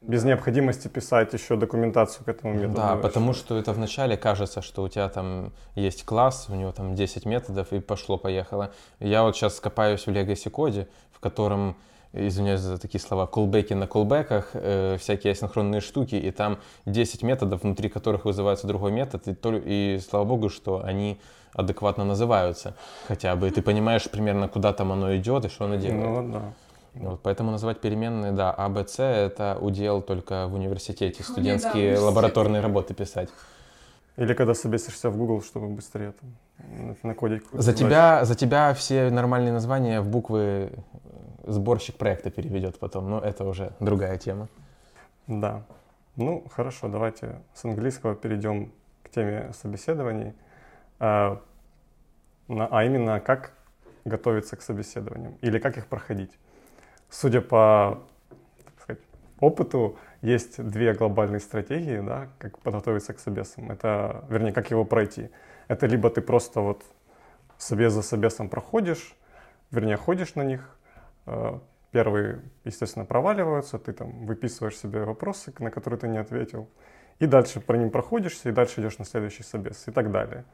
без необходимости писать еще документацию к этому методу. Да, потому что это вначале кажется, что у тебя там есть класс, у него там 10 методов и пошло-поехало. Я вот сейчас копаюсь в Legacy коде, в котором, извиняюсь за такие слова, колбеки на колбеках, э, всякие асинхронные штуки, и там 10 методов, внутри которых вызывается другой метод, и, то- и слава богу, что они адекватно называются хотя бы, и ты понимаешь примерно, куда там оно идет и что оно делает. Ну да. Вот, поэтому называть переменные, да, А, Б, С это удел только в университете, да, студентские университет. лабораторные работы писать. Или когда собесишься в Google, чтобы быстрее там на- какую-то За тебя, за тебя все нормальные названия в буквы сборщик проекта переведет потом, но это уже другая тема. Да. Ну, хорошо, давайте с английского перейдем к теме собеседований. А, а именно, как готовиться к собеседованиям или как их проходить. Судя по так сказать, опыту, есть две глобальные стратегии, да, как подготовиться к собесам. Это, вернее, как его пройти. Это либо ты просто вот собес за собесом проходишь, вернее, ходишь на них, Первые, естественно, проваливаются, ты там выписываешь себе вопросы, на которые ты не ответил, и дальше по ним проходишься, и дальше идешь на следующий собес, и так далее.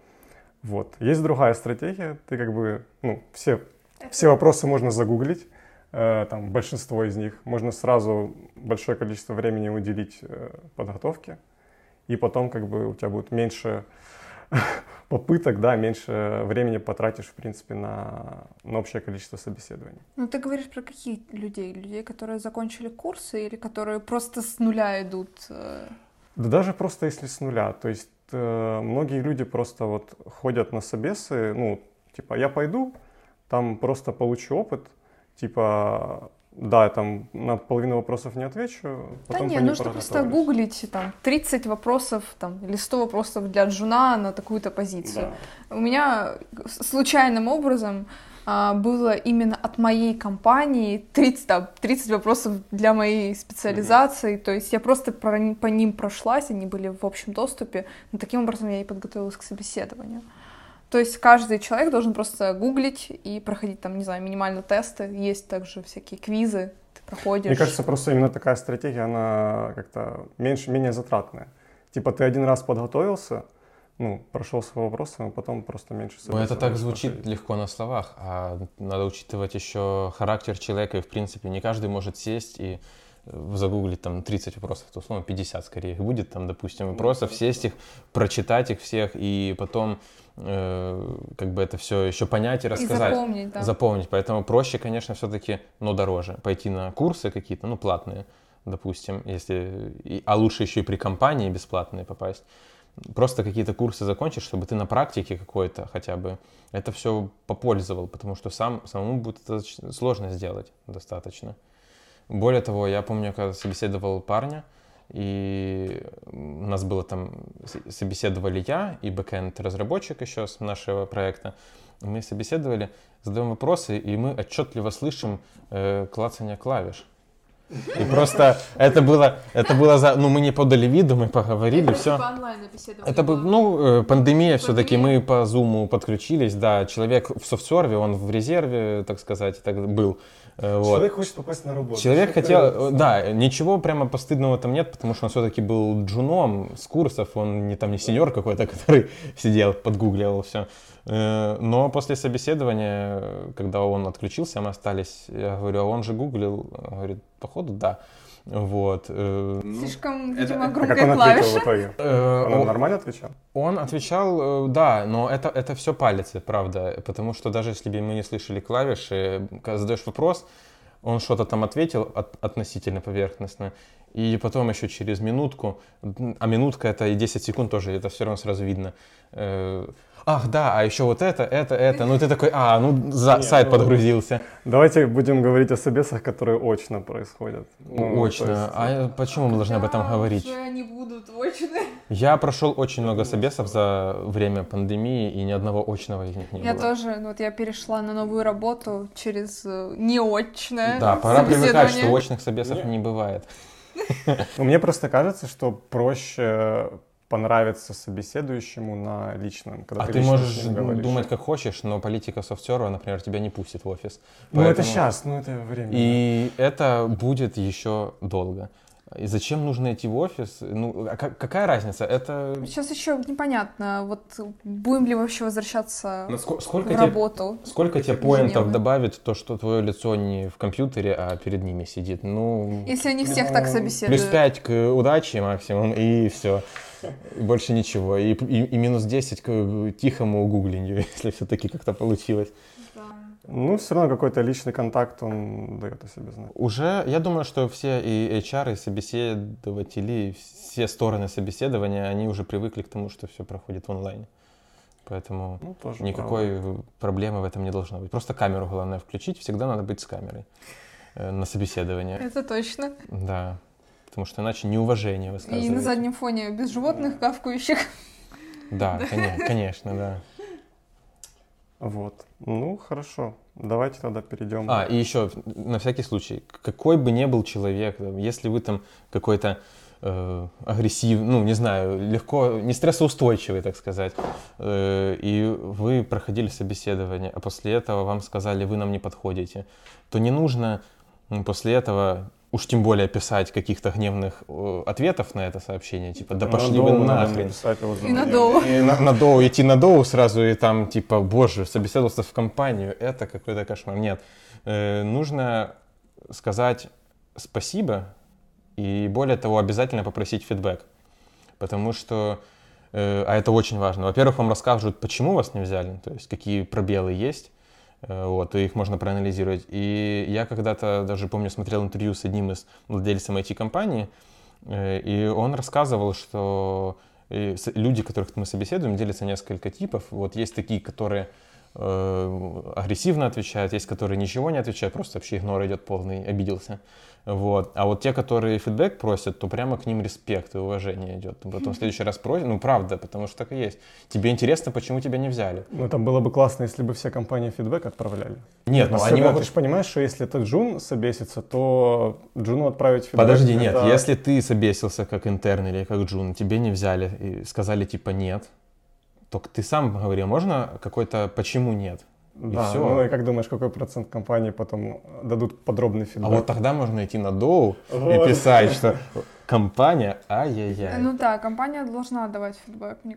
Вот. Есть другая стратегия, ты как бы, ну, все, все вопросы можно загуглить, э, там, большинство из них, можно сразу большое количество времени уделить э, подготовке, и потом как бы у тебя будет меньше попыток, да, меньше времени потратишь, в принципе, на, на общее количество собеседований. Ну, ты говоришь про каких людей? Людей, которые закончили курсы или которые просто с нуля идут? э? Да даже просто если с нуля, то есть э, многие люди просто вот ходят на собесы, ну, типа, я пойду, там просто получу опыт, типа, да, там на половину вопросов не отвечу. Да не, нужно просто гуглить там 30 вопросов там, или 100 вопросов для джуна на такую-то позицию. Да. У меня случайным образом а, было именно от моей компании 30, там, 30 вопросов для моей специализации. То есть я просто про по ним прошлась, они были в общем доступе. Но таким образом я и подготовилась к собеседованию. То есть каждый человек должен просто гуглить и проходить там, не знаю, минимально тесты. Есть также всякие квизы, ты проходишь. Мне кажется, просто именно такая стратегия, она как-то меньше, менее затратная. Типа ты один раз подготовился, ну, прошел свой вопрос, а потом просто меньше Ну, это так звучит проходить. легко на словах, а надо учитывать еще характер человека, и, в принципе, не каждый может сесть и э, загуглить там 30 вопросов, то условно 50 скорее их будет там, допустим, вопросов, сесть их, прочитать их всех и потом э, как бы это все еще понять и и рассказать. запомнить, да. Запомнить. Поэтому проще, конечно, все-таки, но дороже пойти на курсы какие-то, ну, платные, допустим, если, и- а лучше еще и при компании бесплатные попасть. Просто какие-то курсы закончишь, чтобы ты на практике какой-то хотя бы это все попользовал, потому что сам, самому будет это сложно сделать достаточно. Более того, я помню, когда собеседовал парня, и у нас было там, собеседовали я и бэкэнд разработчик еще с нашего проекта. Мы собеседовали, задаем вопросы, и мы отчетливо слышим э, клацание клавиш. И просто это было, это было за, ну мы не подали виду, мы поговорили, все. онлайн Это бы, ну, э, пандемия все-таки, мы по зуму подключились, да, человек в софтсерве, он в резерве, так сказать, так был. Э, Вот. Человек хочет попасть на работу. Человек Что хотел, э, да, ничего прямо постыдного там нет, потому что он все-таки был джуном с курсов, он не там не сеньор какой-то, который сидел, подгугливал все. Но после собеседования, э, когда он отключился, мы остались, я говорю, а он же гуглил, Он говорит, походу, да. Вот. э, ну, Слишком, видимо, А как громкая он в клавиша. итоге? э, Он он- нормально отвечал? Он отвечал, э, да, но это, это все палец, правда, потому что даже если бы мы не слышали клавиши, когда задаешь вопрос, он что-то там ответил от- относительно поверхностно, и потом еще через минутку, а минутка это и 10 секунд тоже, это все равно сразу видно. э, Ах, да, а еще вот это, это, это. Ну ты такой, а, ну за, Не, сайт ну, подгрузился. Давайте будем говорить о собесах, которые очно происходят. Ну, Очно. есть, А почему мы должны об этом говорить? Уже они будут очные. Я прошел очень много собесов за время пандемии, и ни одного очного из них не Я было. тоже, ну, вот я перешла на новую работу через э, неочное Да, пора привыкать, что очных собесов не бывает. Ну, мне просто кажется, что проще понравиться собеседующему на личном, когда А ты лично можешь говоришь. думать как хочешь, но политика софтсерва, например, тебя не пустит в офис. Ну, это сейчас, ну, это время. И это будет еще долго. И зачем нужно идти в офис? Ну, а как- какая разница? Это... Сейчас еще непонятно, вот будем ли вообще возвращаться в Сколько тебе, работу. сколько тебе поинтов добавит то, что твое лицо не в компьютере, а перед ними сидит? Ну, Если они всех так Ну, собеседуют. плюс 5 к удаче максимум, и все. Больше ничего. И, и- и минус 10 к тихому гуглинью, если все-таки как-то получилось. Ну, все равно какой-то личный контакт, он дает о себе знать. Уже, я думаю, что все и HR, и собеседователи, все стороны собеседования, они уже привыкли к тому, что все проходит в онлайне. Поэтому Ну, тоже никакой проблемы в этом не должно быть. Просто камеру главное включить, всегда надо быть с камерой э, на собеседование. Это точно. Да, потому что иначе неуважение И высказываете. на заднем фоне без животных гавкающих. Да, коне- конечно, да. Вот. Ну, хорошо. Давайте тогда перейдем. А, и еще, на всякий случай, какой бы ни был человек, если вы там какой-то э, агрессивный, ну, не знаю, легко, не стрессоустойчивый, так сказать, э, и вы проходили собеседование, а после этого вам сказали, вы нам не подходите, то не нужно после этого уж тем более писать каких-то гневных э, ответов на это сообщение, типа, да пошли вы нахрен. написать И на доу. И на, на доу, идти на доу сразу и там типа, боже, собеседовался в компанию, это какой-то кошмар. Нет, Э, нужно сказать спасибо и более того обязательно попросить фидбэк, потому что, э, а это очень важно. Во-первых, вам расскажут, почему вас не взяли, то есть какие пробелы есть, вот, и их можно проанализировать. И я когда-то даже помню смотрел интервью с одним из владельцев IT-компании, Э, И он рассказывал, что с- люди, которых мы собеседуем, делятся несколько типов. Вот есть такие, которые э, агрессивно отвечают, есть, которые ничего не отвечают, просто вообще игнор идет полный, обиделся. Вот. А вот те, которые фидбэк просят, то прямо к ним респект и уважение идет. Потом в следующий раз просят, ну правда, потому что так и есть. Тебе интересно, почему тебя не взяли? Ну, это было бы классно, если бы все компании фидбэк отправляли. Нет, ну они ты могут... же понимаешь, что если этот Джун собесится, то Джуну отправить фидбэк. Подожди, нет, это- если ты собесился как интерн или как джун, тебе не взяли и сказали типа нет, то ты сам говорил, можно какой-то почему нет? И Да, всё. ну и как думаешь, какой процент компаний потом дадут подробный А фидбэк? вот тогда можно идти на доу и Вот. писать, что компания ай-яй-яй. Ну да, компания должна давать фидбэк. Мне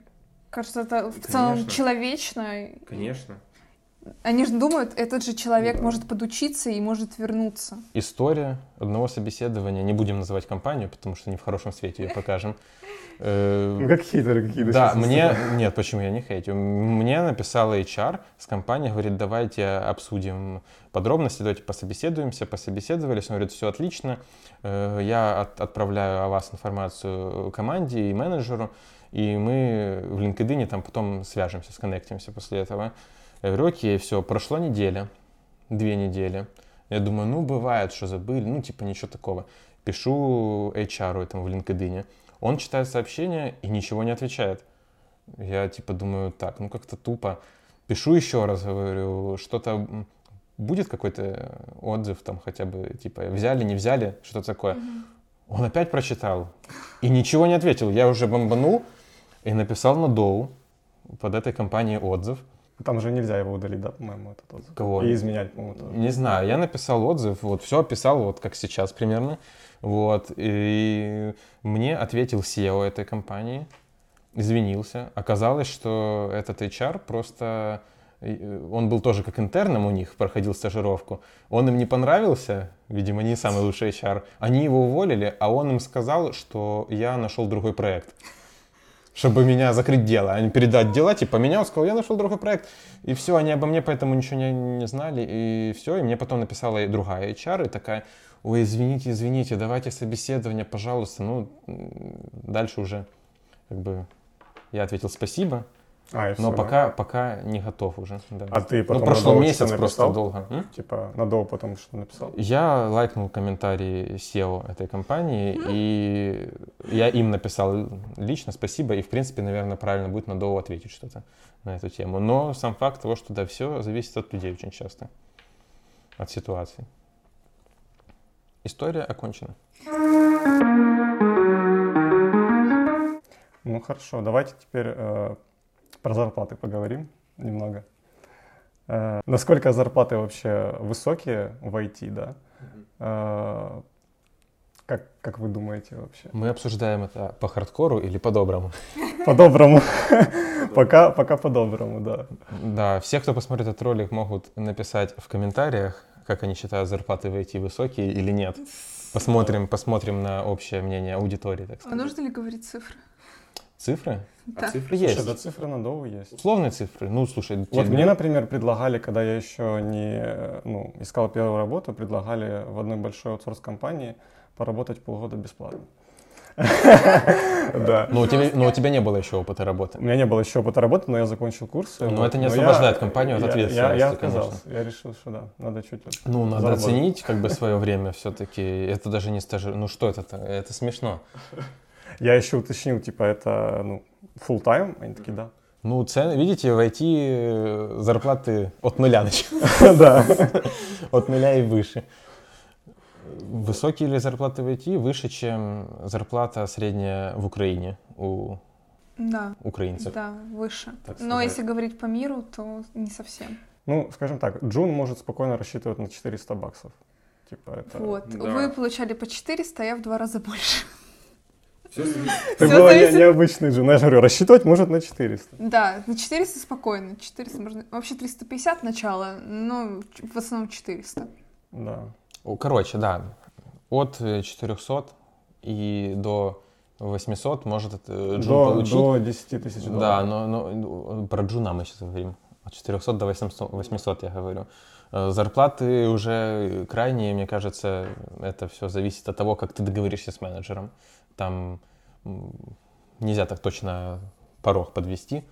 кажется, это в целом Конечно. человечно. Конечно. Они же думают, этот же человек может подучиться и может вернуться. История одного собеседования, не будем называть компанию, потому что не в хорошем свете ее покажем. Ну как хейтеры какие-то. Да, мне... Нет, почему я не хейтю? Мне написала HR с компании, говорит, давайте обсудим подробности, давайте пособеседуемся, пособеседовались. Он говорит, все отлично, Э, я от- отправляю о вас информацию команде и менеджеру, и мы в LinkedIn там потом свяжемся, сконнектимся после этого. Я говорю, окей, все, прошла неделя, две недели. Я думаю, ну, бывает, что забыли, ну, типа, ничего такого. Пишу HR этому в LinkedIn. Он читает сообщение и ничего не отвечает. Я, типа, думаю, так, ну, как-то тупо. Пишу еще раз, говорю, что-то будет какой-то отзыв там хотя бы, типа, взяли, не взяли, что такое. Он опять прочитал и ничего не ответил. Я уже бомбанул и написал на Доу под этой компанией отзыв. Там же нельзя его удалить, да, по-моему, этот отзыв. Кого? И изменять, по-моему, тоже. Не знаю, я написал отзыв, вот все описал, вот как сейчас примерно. Вот, и мне ответил SEO этой компании, извинился. Оказалось, что этот HR просто, э, он был тоже как интерном у них, проходил стажировку. Он им не понравился, видимо, не самый лучший HR. Они его уволили, а он им сказал, что я нашел другой проект чтобы меня закрыть дело, а не передать дела, типа меня, он сказал, я нашел другой проект, и все, они обо мне поэтому ничего не, не знали, и все, и мне потом написала и другая HR, и такая, ой, извините, извините, давайте собеседование, пожалуйста, ну, дальше уже, как бы, я ответил спасибо, А, и но всё, да? пока, пока не готов уже, да. А ты ну, потом прошло на Доу месяц просто написал? долго. М? Типа на Доу потом что написал? Я лайкнул комментарий SEO этой компании, и я им написал лично спасибо, и, в принципе, наверное, правильно будет на Доу ответить что-то на эту тему. Но сам факт того, что да, все зависит от людей очень часто, от ситуации. История окончена. Ну хорошо, давайте теперь э, про зарплаты поговорим немного. Э, насколько зарплаты вообще высокие в IT, да? Э, как, как вы думаете вообще? Мы обсуждаем это по хардкору или по-доброму? По-доброму. Пока, пока по-доброму, да. Да, все, кто посмотрит этот ролик, могут написать в комментариях, как они считают зарплаты в IT высокие или нет. Посмотрим, посмотрим на общее мнение аудитории, так А сказать. нужно ли говорить цифры? Цифры? Да. Цифры Слушай, есть. да цифры на Доу есть. Условные цифры. Ну, слушай, Вот тебе- мне, например, предлагали, когда я еще не ну, искал первую работу, предлагали в одной большой аутсорс-компании поработать полгода бесплатно. Да. Но у, тебя, но у тебя не было еще опыта работы. У меня не было еще опыта работы, но я закончил курсы. Но вот. это не освобождает я- компанию от ответственности, Я, я конечно. отказался. Я решил, что да, надо чуть вот Ну, надо заработать. оценить как бы свое время все-таки. Это даже не стажир. Ну, что это-то? Это смешно. Я еще уточнил, типа, это, ну, full time Они такие, да. Ну, цены, видите, в IT э, зарплаты от нуля начинаются. Да. От нуля и выше. Высокие ли зарплаты в IT? Выше, чем зарплата средняя в Украине у Да, украинцев. да, выше. Но если говорить по миру, то не совсем. Ну, скажем так, Джун может спокойно рассчитывать на 400 баксов. Типа, это... Вот. да. Вы получали по 400, а я в два раза больше. Ты Всё была зависит- необычный Джун. Я говорю, рассчитывать может на 400. Да, на 400 спокойно. 400 можно... Вообще 350 начало, но в основном 400. Да. Короче, да, от э, 400 и до 800 может э, Джун До, получить. до 10 тысяч Да, долларов. но, но ну, про Джуна мы сейчас говорим. От 400 до 800, 800 я говорю. Э, Зарплаты уже крайние, мне кажется, это все зависит от того, как ты договоришься с менеджером. Там нельзя так точно порог подвести.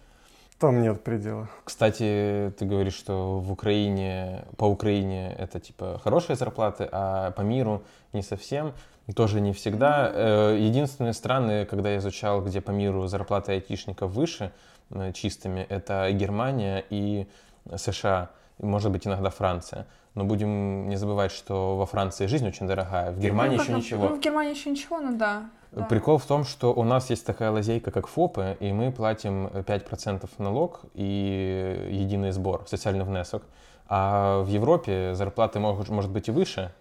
Там нет предела. Кстати, ты говоришь, что в Украине, по Украине это типа хорошие зарплаты, а по миру не совсем. Тоже не всегда. Э, единственные страны, когда я изучал, где по миру зарплаты айтишников выше э, чистыми, это Германия и США, может быть иногда Франция. Но будем не забывать, что во Франции жизнь очень дорогая, в Германии Ну, еще ничего. Ну, в Германии еще ничего, ну да. Да. Прикол в том, что у нас есть такая лазейка, как ФОПы, и мы платим 5% налог и единый сбор, социальный внесок. А в Европе зарплаты могут, может быть и выше,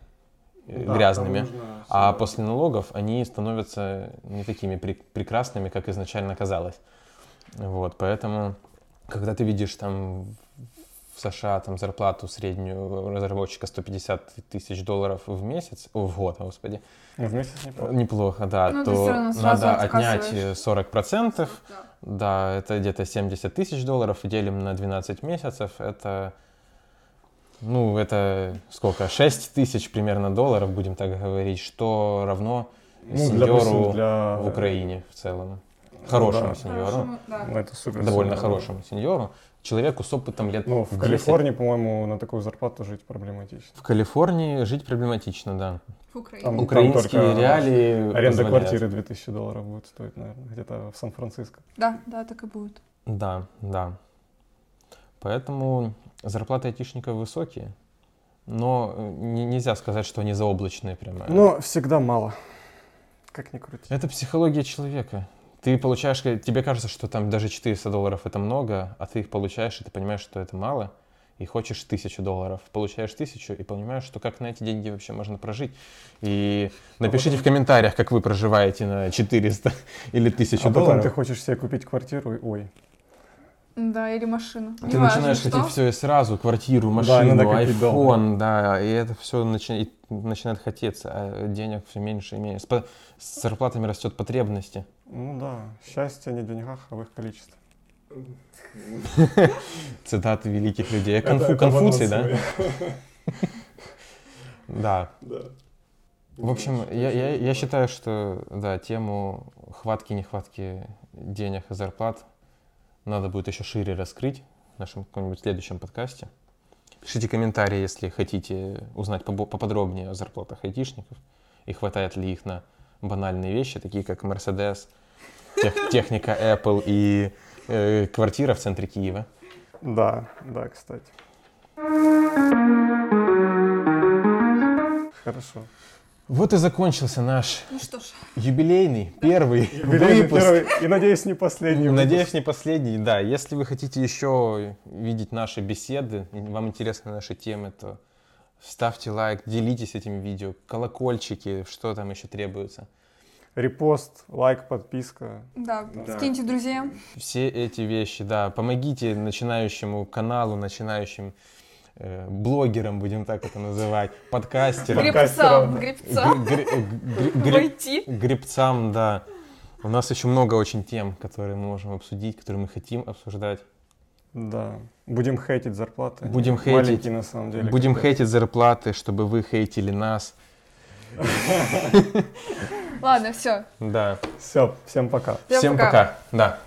э, грязными, а после налогов они становятся не такими пре- прекрасными, как изначально казалось. Вот, поэтому, когда ты видишь там в США там зарплату среднюю разработчика 150 тысяч долларов в месяц, о, в год, господи, в месяц неплохо. неплохо, да, Ну, то надо отнять отказываешь. э, 40%, Да. да, это где-то 70 тысяч долларов, и делим на 12 месяцев, это, ну, это сколько, 6 тысяч примерно долларов, будем так говорить, что равно Ну, для, сеньору допустим, для... в Украине в целом. Хорошему да. сеньору, Хорошему, да. Ну, это супер. довольно супер. хорошему сеньору, человеку с опытом лет Ну, в 10. Калифорнии, по-моему, на такую зарплату жить проблематично. В Калифорнии жить проблематично, да. В Украине. Там- Украинские только реалии Аренда позволяют. квартиры 2000 долларов будет стоить, наверное, где-то в Сан-Франциско. Да, да, так и будет. Да, да. Поэтому зарплаты айтишников высокие, но э, не- нельзя сказать, что они заоблачные прямо. Но всегда мало. Как ни крути. Это психология человека. Ты получаешь, э, тебе кажется, что там даже 400 долларов это много, а ты их получаешь, и ты понимаешь, что это мало, и хочешь тысячу долларов. Получаешь тысячу и понимаешь, что как на эти деньги вообще можно прожить. И напишите в комментариях, как вы проживаете на 400 или 1000 А потом долларов. ты хочешь себе купить квартиру, и ой, Да, или машину. Ты Неважно, начинаешь что. хотеть все и сразу, квартиру, Да, машину, надо копить айфон, да, и это все начинает хотеться, а денег все меньше и меньше. С, по- с зарплатами растет потребности. ну да, счастье не в деньгах, а в их количестве. Цитаты великих людей. Конфу- Это- Конфуций, да? анонсе. Да. В общем, я, я, я считаю, что да, тему хватки-нехватки денег и зарплат надо будет еще шире раскрыть в нашем каком-нибудь следующем подкасте. Пишите комментарии, если хотите узнать поподробнее о зарплатах айтишников и хватает ли их на банальные вещи, такие как Mercedes, тех- техника Apple и э, квартира в центре Киева. Да, да, кстати. Хорошо. Вот и закончился наш Ну что ж, юбилейный первый Юбилейный выпуск. первый и, надеюсь, не последний. Надеюсь, не последний. Да, если вы хотите еще видеть наши беседы, и вам интересны наши темы, то ставьте лайк, делитесь этим видео, колокольчики, что там еще требуется. Репост, лайк, подписка. да, Да. скиньте друзьям. Все эти вещи, да, помогите начинающему каналу, начинающим э, блогерам, будем так это называть, подкастерам, Гребцам, гребцам. гр- гр- гр- Войти. гребцам, да. У нас еще много очень тем, которые мы можем обсудить, которые мы хотим обсуждать. Да. Будем хейтить зарплаты. Будем Маленькие, хейтить. на самом деле. Будем хейтить зарплаты, чтобы вы хейтили нас. Ладно, все. Да. Все, всем пока. Всем Всем пока. пока.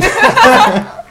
Да.